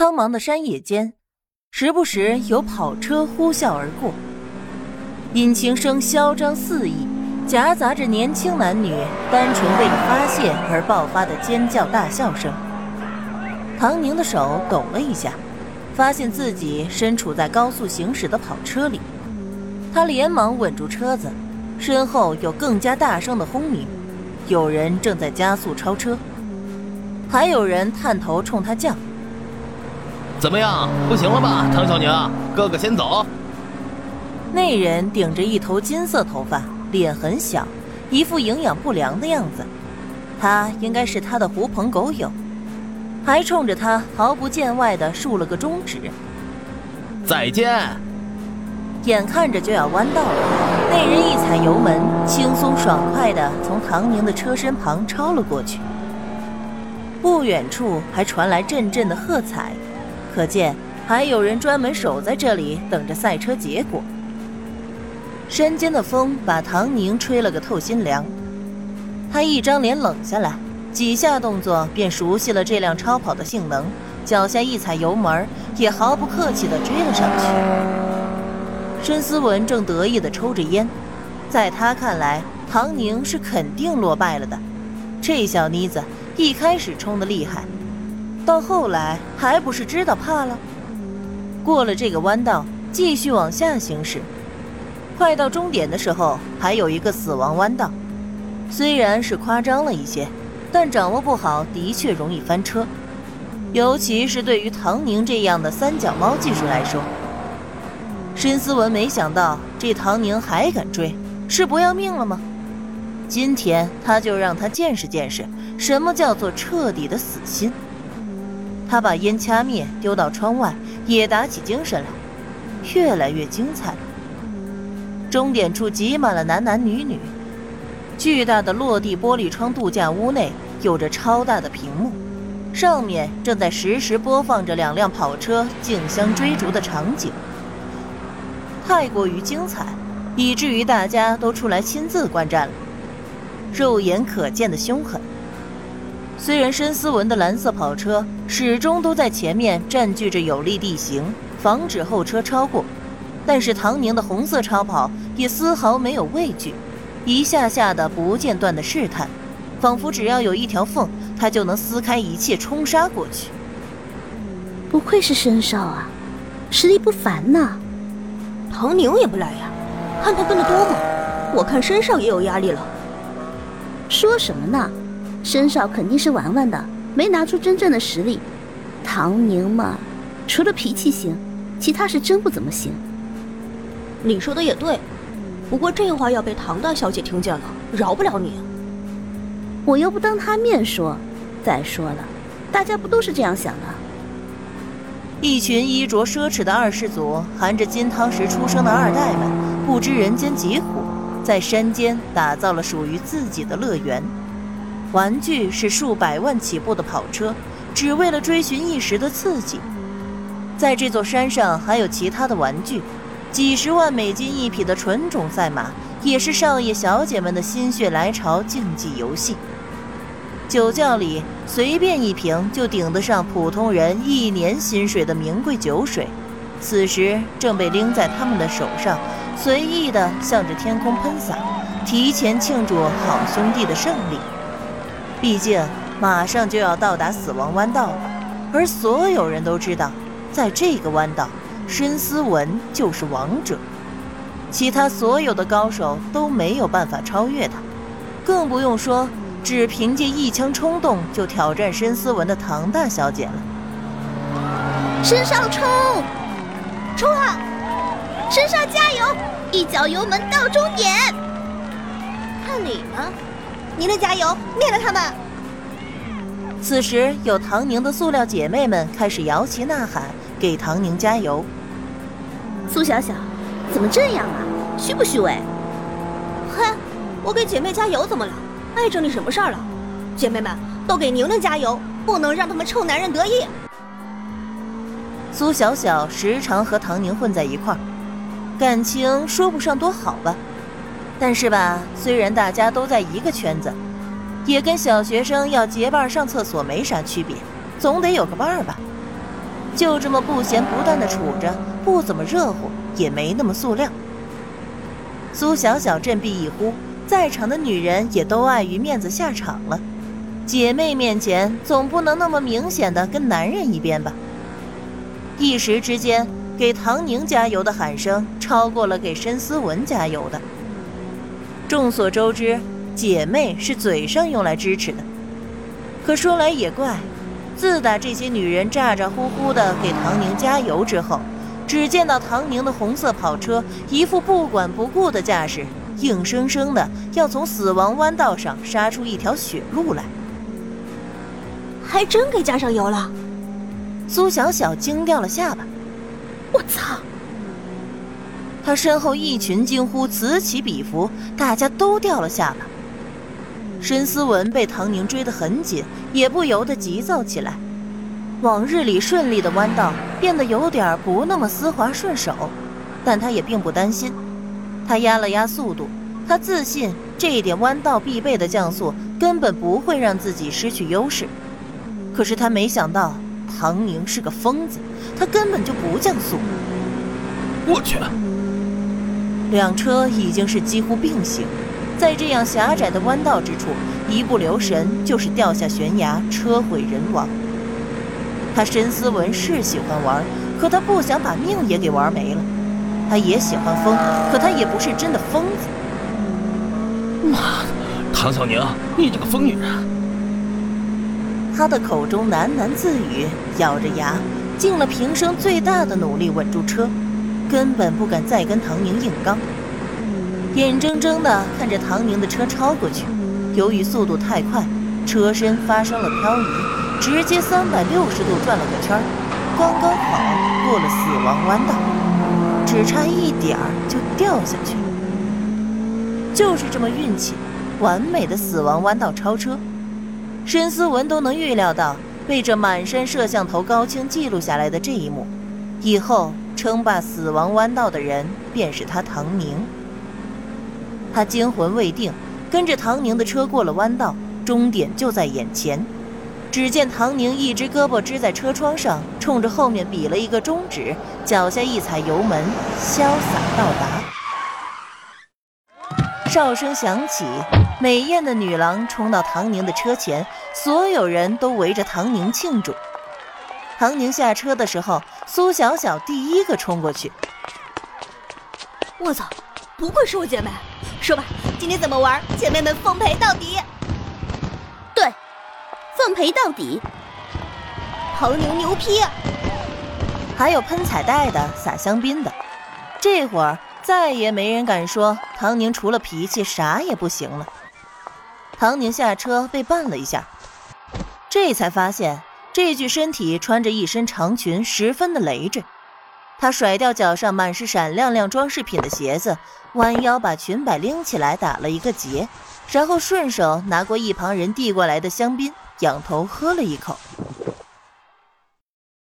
苍茫的山野间，时不时有跑车呼啸而过，引擎声嚣张肆意，夹杂着年轻男女单纯为了发泄而爆发的尖叫大笑声。唐宁的手抖了一下，发现自己身处在高速行驶的跑车里，他连忙稳住车子，身后有更加大声的轰鸣，有人正在加速超车，还有人探头冲他叫。怎么样？不行了吧，唐小宁，哥哥先走。那人顶着一头金色头发，脸很小，一副营养不良的样子。他应该是他的狐朋狗友，还冲着他毫不见外的竖了个中指。再见。眼看着就要弯道了，那人一踩油门，轻松爽快的从唐宁的车身旁超了过去。不远处还传来阵阵的喝彩。可见还有人专门守在这里等着赛车结果。山间的风把唐宁吹了个透心凉，他一张脸冷下来，几下动作便熟悉了这辆超跑的性能，脚下一踩油门，也毫不客气地追了上去。申思文正得意地抽着烟，在他看来，唐宁是肯定落败了的。这小妮子一开始冲得厉害。到后来还不是知道怕了。过了这个弯道，继续往下行驶。快到终点的时候，还有一个死亡弯道。虽然是夸张了一些，但掌握不好的确容易翻车，尤其是对于唐宁这样的三脚猫技术来说。申思文没想到这唐宁还敢追，是不要命了吗？今天他就让他见识见识什么叫做彻底的死心。他把烟掐灭，丢到窗外，也打起精神来，越来越精彩了。终点处挤满了男男女女，巨大的落地玻璃窗度假屋内有着超大的屏幕，上面正在实时播放着两辆跑车竞相追逐的场景，太过于精彩，以至于大家都出来亲自观战了，肉眼可见的凶狠。虽然申思文的蓝色跑车始终都在前面占据着有利地形，防止后车超过，但是唐宁的红色超跑也丝毫没有畏惧，一下下的不间断的试探，仿佛只要有一条缝，他就能撕开一切冲杀过去。不愧是申少啊，实力不凡呐！唐宁也不赖呀，看他跟得多吗？我看申少也有压力了。说什么呢？申少肯定是玩玩的，没拿出真正的实力。唐宁嘛，除了脾气行，其他是真不怎么行。你说的也对，不过这话要被唐大小姐听见了，饶不了你。我又不当她面说。再说了，大家不都是这样想的？一群衣着奢侈的二世祖，含着金汤匙出生的二代们，不知人间疾苦，在山间打造了属于自己的乐园。玩具是数百万起步的跑车，只为了追寻一时的刺激。在这座山上还有其他的玩具，几十万美金一匹的纯种赛马，也是少爷小姐们的心血来潮竞技游戏。酒窖里随便一瓶就顶得上普通人一年薪水的名贵酒水，此时正被拎在他们的手上，随意地向着天空喷洒，提前庆祝好兄弟的胜利。毕竟马上就要到达死亡弯道了，而所有人都知道，在这个弯道，申思文就是王者，其他所有的高手都没有办法超越他，更不用说只凭借一腔冲动就挑战申思文的唐大小姐了。申少冲，冲啊！申少加油，一脚油门到终点。看你呢。您的加油灭了他们！此时，有唐宁的塑料姐妹们开始摇旗呐喊，给唐宁加油。苏小小，怎么这样啊？虚不虚伪？哼，我给姐妹加油怎么了？碍着你什么事儿了？姐妹们都给宁宁加油，不能让他们臭男人得意。苏小小时常和唐宁混在一块儿，感情说不上多好吧。但是吧，虽然大家都在一个圈子，也跟小学生要结伴上厕所没啥区别，总得有个伴儿吧。就这么不咸不淡的处着，不怎么热乎，也没那么塑料。苏小小振臂一呼，在场的女人也都碍于面子下场了。姐妹面前总不能那么明显的跟男人一边吧？一时之间，给唐宁加油的喊声超过了给申思文加油的。众所周知，姐妹是嘴上用来支持的。可说来也怪，自打这些女人咋咋呼呼的给唐宁加油之后，只见到唐宁的红色跑车一副不管不顾的架势，硬生生的要从死亡弯道上杀出一条血路来。还真给加上油了，苏小小惊掉了下巴。我操！他身后一群惊呼此起彼伏，大家都掉了下巴。申思文被唐宁追得很紧，也不由得急躁起来。往日里顺利的弯道变得有点不那么丝滑顺手，但他也并不担心。他压了压速度，他自信这一点弯道必备的降速根本不会让自己失去优势。可是他没想到，唐宁是个疯子，他根本就不降速。我去！两车已经是几乎并行，在这样狭窄的弯道之处，一不留神就是掉下悬崖，车毁人亡。他申思文是喜欢玩，可他不想把命也给玩没了。他也喜欢疯，可他也不是真的疯子。妈的，唐小宁，你这个疯女人！他的口中喃喃自语，咬着牙，尽了平生最大的努力稳住车，根本不敢再跟唐宁硬刚，眼睁睁地看着唐宁的车超过去。由于速度太快，车身发生了漂移，直接三百六十度转了个圈，刚刚好过了死亡弯道，只差一点儿就掉下去了。就是这么运气，完美的死亡弯道超车。申思文都能预料到，被这满身摄像头高清记录下来的这一幕，以后称霸死亡弯道的人便是他唐宁。他惊魂未定，跟着唐宁的车过了弯道，终点就在眼前。只见唐宁一只胳膊支在车窗上，冲着后面比了一个中指，脚下一踩油门，潇洒到达。哨声响起。美艳的女郎冲到唐宁的车前，所有人都围着唐宁庆祝。唐宁下车的时候，苏小小第一个冲过去。我操，不愧是我姐妹！说吧，今天怎么玩？姐妹们奉陪到底！对，奉陪到底！唐宁牛批！还有喷彩带的，撒香槟的。这会儿再也没人敢说唐宁除了脾气啥也不行了。唐宁下车被绊了一下，这才发现这具身体穿着一身长裙，十分的累赘。他甩掉脚上满是闪亮亮装饰品的鞋子，弯腰把裙摆拎起来打了一个结，然后顺手拿过一旁人递过来的香槟，仰头喝了一口。